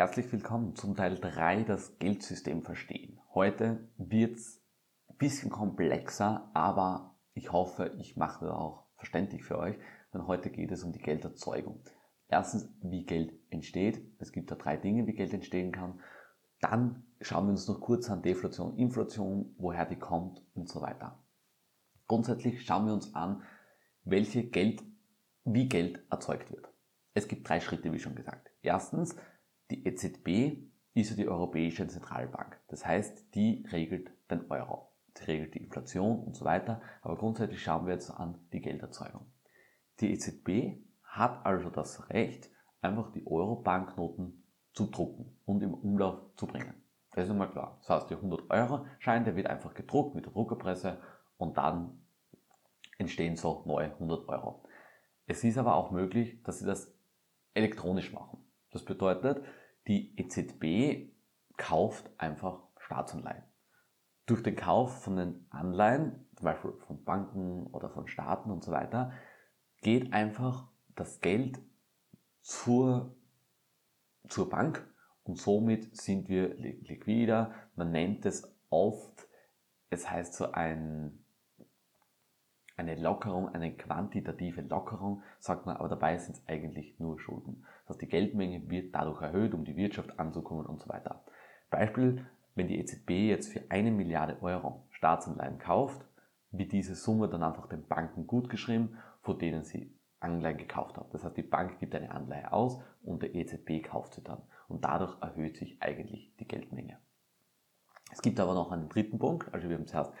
Herzlich willkommen zum Teil 3, das Geldsystem verstehen. Heute wird's ein bisschen komplexer, aber ich hoffe, ich mache das auch verständlich für euch, denn heute geht es um die Gelderzeugung. Erstens, wie Geld entsteht. Es gibt da drei Dinge, wie Geld entstehen kann. Dann schauen wir uns noch kurz an Deflation, Inflation, woher die kommt und so weiter. Grundsätzlich schauen wir uns an, welche Geld, wie Geld erzeugt wird. Es gibt drei Schritte, wie schon gesagt. Erstens, die EZB ist ja die Europäische Zentralbank. Das heißt, die regelt den Euro. Sie regelt die Inflation und so weiter. Aber grundsätzlich schauen wir jetzt an die Gelderzeugung. Die EZB hat also das Recht, einfach die Euro-Banknoten zu drucken und im Umlauf zu bringen. Das ist einmal klar. Das heißt, der 100-Euro-Schein, der wird einfach gedruckt mit der Druckerpresse und dann entstehen so neue 100 Euro. Es ist aber auch möglich, dass sie das elektronisch machen. Das bedeutet, die EZB kauft einfach Staatsanleihen. Durch den Kauf von den Anleihen, zum Beispiel von Banken oder von Staaten und so weiter, geht einfach das Geld zur, zur Bank und somit sind wir liquider. Man nennt es oft, es heißt so ein eine Lockerung, eine quantitative Lockerung, sagt man, aber dabei sind es eigentlich nur Schulden. Das heißt, die Geldmenge wird dadurch erhöht, um die Wirtschaft anzukommen und so weiter. Beispiel, wenn die EZB jetzt für eine Milliarde Euro Staatsanleihen kauft, wird diese Summe dann einfach den Banken gutgeschrieben, vor denen sie Anleihen gekauft haben. Das heißt, die Bank gibt eine Anleihe aus und der EZB kauft sie dann. Und dadurch erhöht sich eigentlich die Geldmenge. Es gibt aber noch einen dritten Punkt, also wir haben zuerst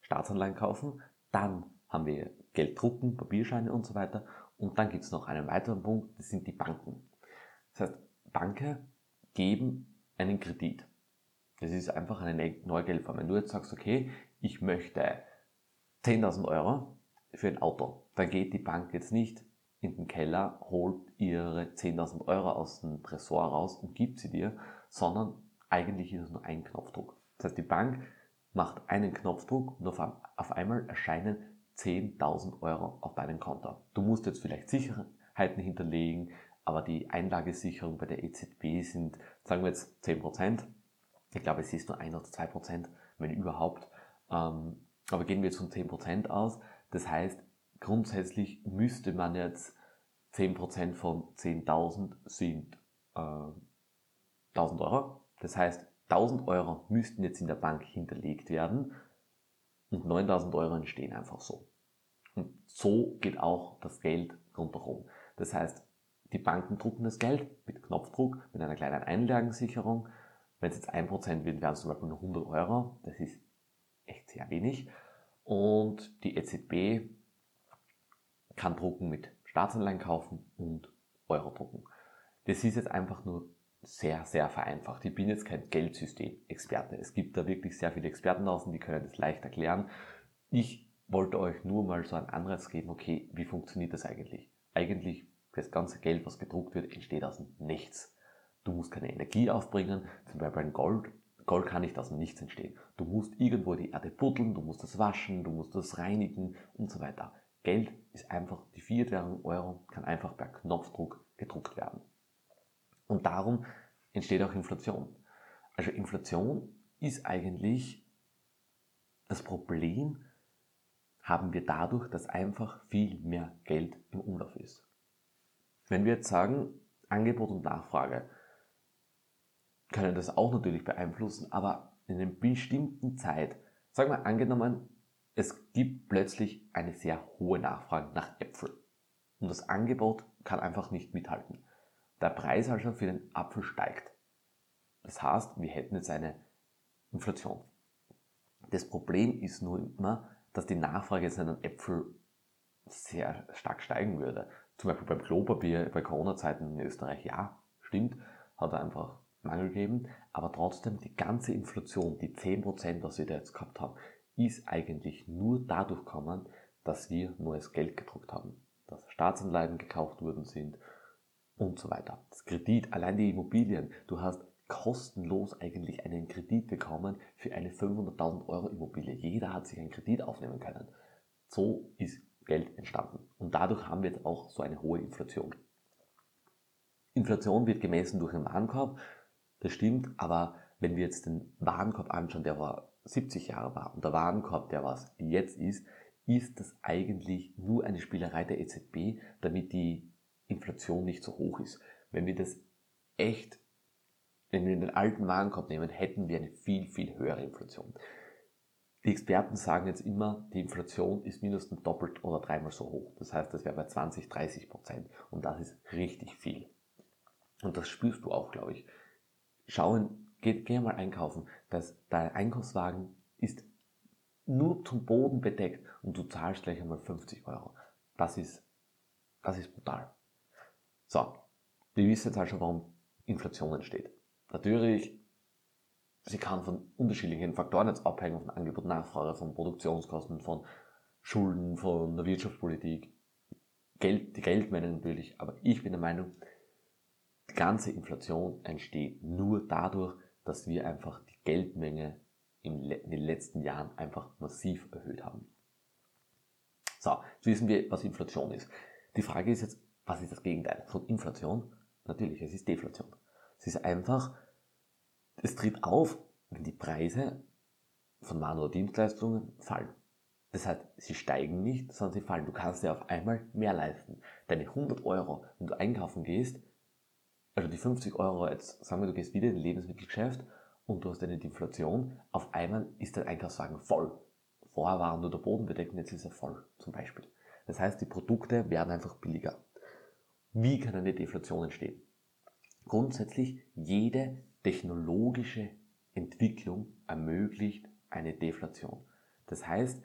Staatsanleihen kaufen, dann haben wir Geld drucken, Papierscheine und so weiter. Und dann gibt es noch einen weiteren Punkt, das sind die Banken. Das heißt, Banken geben einen Kredit. Das ist einfach eine neue Geldform. Wenn du jetzt sagst, okay, ich möchte 10.000 Euro für ein Auto, dann geht die Bank jetzt nicht in den Keller, holt ihre 10.000 Euro aus dem Tresor raus und gibt sie dir, sondern eigentlich ist es nur ein Knopfdruck. Das heißt, die Bank macht einen Knopfdruck und auf einmal erscheinen 10.000 Euro auf deinem Konto. Du musst jetzt vielleicht Sicherheiten hinterlegen, aber die Einlagesicherung bei der EZB sind, sagen wir jetzt 10%. Ich glaube, es ist nur 1 oder 2%, wenn überhaupt. Ähm, aber gehen wir jetzt von 10% aus. Das heißt, grundsätzlich müsste man jetzt 10% von 10.000 sind äh, 1000 Euro. Das heißt, 1000 Euro müssten jetzt in der Bank hinterlegt werden und 9000 Euro entstehen einfach so. Und so geht auch das Geld rundherum. Das heißt, die Banken drucken das Geld mit Knopfdruck, mit einer kleinen Einlagensicherung. Wenn es jetzt 1% wird, wären es zum Beispiel nur 100 Euro. Das ist echt sehr wenig. Und die EZB kann drucken mit Staatsanleihen kaufen und Euro drucken. Das ist jetzt einfach nur sehr, sehr vereinfacht. Ich bin jetzt kein Geldsystem-Experte. Es gibt da wirklich sehr viele Experten draußen, die können das leicht erklären. Ich wollte euch nur mal so einen Anreiz geben, okay, wie funktioniert das eigentlich? Eigentlich, das ganze Geld, was gedruckt wird, entsteht aus dem Nichts. Du musst keine Energie aufbringen, zum Beispiel ein Gold. Gold kann nicht aus dem Nichts entstehen. Du musst irgendwo die Erde buddeln, du musst das waschen, du musst das reinigen und so weiter. Geld ist einfach, die Fiat-Währung Euro kann einfach per Knopfdruck gedruckt werden. Und darum entsteht auch Inflation. Also Inflation ist eigentlich das Problem, haben wir dadurch, dass einfach viel mehr Geld im Umlauf ist. Wenn wir jetzt sagen, Angebot und Nachfrage können das auch natürlich beeinflussen, aber in einer bestimmten Zeit, sagen wir angenommen, es gibt plötzlich eine sehr hohe Nachfrage nach Äpfeln und das Angebot kann einfach nicht mithalten der Preis also für den Apfel steigt. Das heißt, wir hätten jetzt eine Inflation. Das Problem ist nur immer, dass die Nachfrage jetzt an Äpfel sehr stark steigen würde. Zum Beispiel beim Klopapier bei Corona-Zeiten in Österreich, ja, stimmt, hat er einfach Mangel gegeben, aber trotzdem die ganze Inflation, die 10%, was wir da jetzt gehabt haben, ist eigentlich nur dadurch gekommen, dass wir neues Geld gedruckt haben, dass Staatsanleihen gekauft worden sind und so weiter. Das Kredit, allein die Immobilien. Du hast kostenlos eigentlich einen Kredit bekommen für eine 500.000 Euro Immobilie. Jeder hat sich einen Kredit aufnehmen können. So ist Geld entstanden. Und dadurch haben wir jetzt auch so eine hohe Inflation. Inflation wird gemessen durch den Warenkorb. Das stimmt, aber wenn wir jetzt den Warenkorb anschauen, der vor 70 Jahre war und der Warenkorb, der was jetzt ist, ist das eigentlich nur eine Spielerei der EZB, damit die Inflation nicht so hoch ist. Wenn wir das echt, wenn wir den alten Warenkorb nehmen, hätten wir eine viel, viel höhere Inflation. Die Experten sagen jetzt immer, die Inflation ist mindestens doppelt oder dreimal so hoch. Das heißt, das wäre bei 20, 30 Prozent. Und das ist richtig viel. Und das spürst du auch, glaube ich. Schauen, geh, geh mal einkaufen. dass dein Einkaufswagen ist nur zum Boden bedeckt und du zahlst gleich einmal 50 Euro. Das ist, das ist brutal. So, wir wissen jetzt also, warum Inflation entsteht. Natürlich, sie kann von unterschiedlichen Faktoren jetzt abhängen, von Angebot Nachfrage, von Produktionskosten, von Schulden, von der Wirtschaftspolitik, Geld, die Geldmenge natürlich. Aber ich bin der Meinung, die ganze Inflation entsteht nur dadurch, dass wir einfach die Geldmenge in den letzten Jahren einfach massiv erhöht haben. So, jetzt wissen wir, was Inflation ist. Die Frage ist jetzt, was ist das Gegenteil von Inflation? Natürlich, es ist Deflation. Es ist einfach, es tritt auf, wenn die Preise von Waren oder Dienstleistungen fallen. Das heißt, sie steigen nicht, sondern sie fallen. Du kannst dir auf einmal mehr leisten. Deine 100 Euro, wenn du einkaufen gehst, also die 50 Euro, jetzt sagen wir, du gehst wieder in ein Lebensmittelgeschäft und du hast eine Deflation, auf einmal ist dein Einkaufswagen voll. Vorher war nur der Boden bedeckt und jetzt ist er voll, zum Beispiel. Das heißt, die Produkte werden einfach billiger. Wie kann eine Deflation entstehen? Grundsätzlich, jede technologische Entwicklung ermöglicht eine Deflation. Das heißt,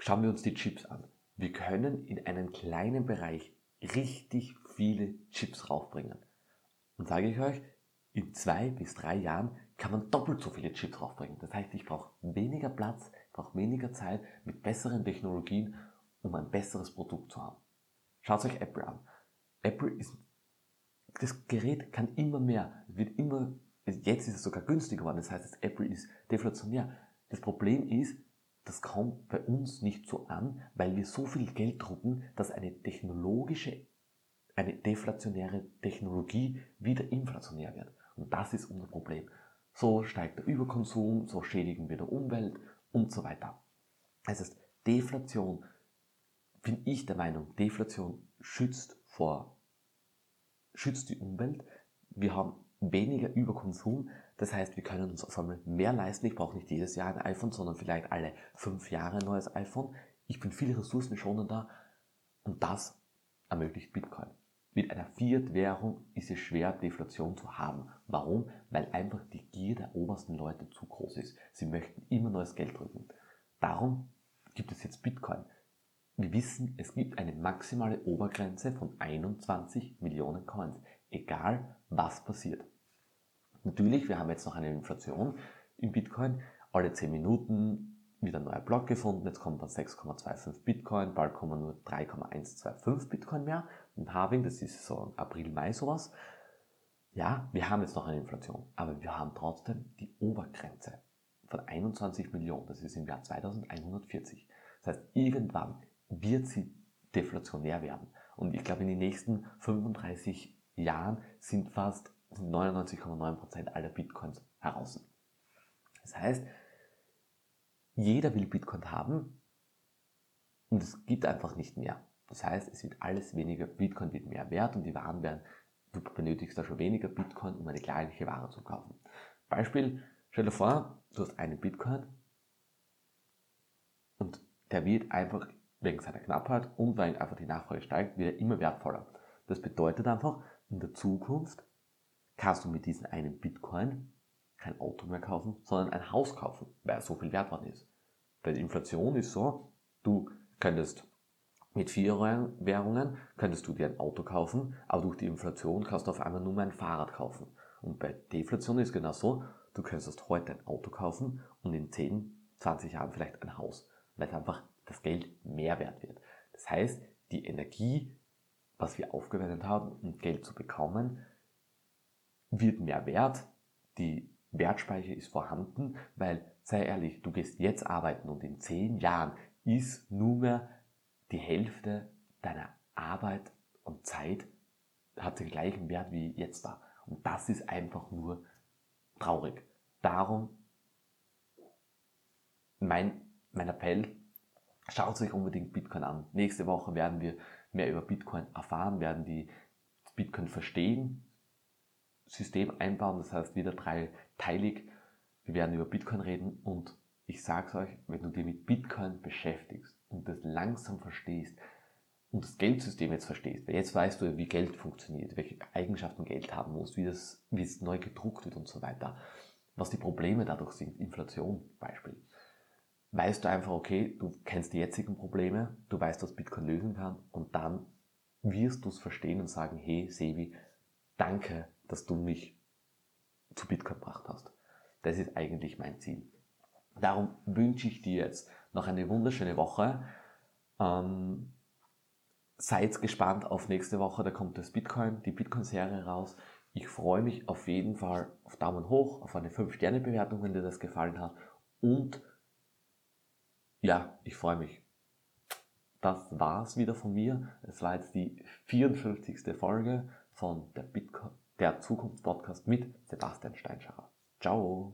schauen wir uns die Chips an. Wir können in einem kleinen Bereich richtig viele Chips raufbringen. Und sage ich euch, in zwei bis drei Jahren kann man doppelt so viele Chips draufbringen. Das heißt, ich brauche weniger Platz, brauche weniger Zeit mit besseren Technologien, um ein besseres Produkt zu haben. Schaut euch Apple an. Apple ist, das Gerät kann immer mehr, wird immer, jetzt ist es sogar günstiger geworden. Das heißt, Apple ist deflationär. Das Problem ist, das kommt bei uns nicht so an, weil wir so viel Geld drucken, dass eine technologische, eine deflationäre Technologie wieder inflationär wird. Und das ist unser Problem. So steigt der Überkonsum, so schädigen wir die Umwelt und so weiter. Das heißt, Deflation, bin ich der Meinung, Deflation schützt vor, schützt die Umwelt. Wir haben weniger Überkonsum. Das heißt, wir können uns auf einmal mehr leisten. Ich brauche nicht jedes Jahr ein iPhone, sondern vielleicht alle fünf Jahre ein neues iPhone. Ich bin viel ressourcenschonender und das ermöglicht Bitcoin. Mit einer Fiat-Währung ist es schwer, Deflation zu haben. Warum? Weil einfach die Gier der obersten Leute zu groß ist. Sie möchten immer neues Geld drücken. Darum gibt es jetzt Bitcoin. Wir wissen, es gibt eine maximale Obergrenze von 21 Millionen Coins, egal was passiert. Natürlich, wir haben jetzt noch eine Inflation im Bitcoin. Alle 10 Minuten wieder ein neuer Block gefunden. Jetzt kommt dann 6,25 Bitcoin, bald kommen nur 3,125 Bitcoin mehr im Halving, das ist so April, Mai sowas. Ja, wir haben jetzt noch eine Inflation, aber wir haben trotzdem die Obergrenze von 21 Millionen. Das ist im Jahr 2140. Das heißt, irgendwann wird sie deflationär werden. Und ich glaube, in den nächsten 35 Jahren sind fast 99,9% aller Bitcoins heraus. Das heißt, jeder will Bitcoin haben und es gibt einfach nicht mehr. Das heißt, es wird alles weniger, Bitcoin wird mehr wert und die Waren werden, du benötigst da schon weniger Bitcoin, um eine gleiche Ware zu kaufen. Beispiel, stell dir vor, du hast einen Bitcoin und der wird einfach wegen seiner Knappheit und weil einfach die Nachfrage steigt, wird er immer wertvoller. Das bedeutet einfach, in der Zukunft kannst du mit diesem einen Bitcoin kein Auto mehr kaufen, sondern ein Haus kaufen, weil er so viel wert worden ist. Bei der Inflation ist so, du könntest mit vier Währungen könntest du dir ein Auto kaufen, aber durch die Inflation kannst du auf einmal nur mehr ein Fahrrad kaufen. Und bei Deflation ist genau so, du könntest heute ein Auto kaufen und in 10, 20 Jahren vielleicht ein Haus, weil einfach das Geld mehr wert wird. Das heißt, die Energie, was wir aufgewendet haben, um Geld zu bekommen, wird mehr wert, die Wertspeicher ist vorhanden, weil, sei ehrlich, du gehst jetzt arbeiten und in 10 Jahren ist nur mehr die Hälfte deiner Arbeit und Zeit hat den gleichen Wert wie jetzt da. Und das ist einfach nur traurig. Darum mein, mein Appell, schaut euch unbedingt Bitcoin an. Nächste Woche werden wir mehr über Bitcoin erfahren, werden die Bitcoin verstehen, System einbauen, das heißt wieder dreiteilig. Wir werden über Bitcoin reden und ich sage es euch, wenn du dich mit Bitcoin beschäftigst und das langsam verstehst und das Geldsystem jetzt verstehst, weil jetzt weißt du, wie Geld funktioniert, welche Eigenschaften Geld haben muss, wie, das, wie es neu gedruckt wird und so weiter, was die Probleme dadurch sind, Inflation Beispiel, weißt du einfach, okay, du kennst die jetzigen Probleme, du weißt, was Bitcoin lösen kann und dann wirst du es verstehen und sagen, hey Sebi, danke, dass du mich zu Bitcoin gebracht hast. Das ist eigentlich mein Ziel. Darum wünsche ich dir jetzt noch eine wunderschöne Woche. Ähm, seid gespannt auf nächste Woche, da kommt das Bitcoin, die Bitcoin-Serie raus. Ich freue mich auf jeden Fall auf Daumen hoch, auf eine 5-Sterne-Bewertung, wenn dir das gefallen hat. Und ja, ich freue mich. Das war's wieder von mir. Es war jetzt die 54. Folge von der, Bitcoin, der Zukunft-Podcast mit Sebastian Steinschacher. Ciao!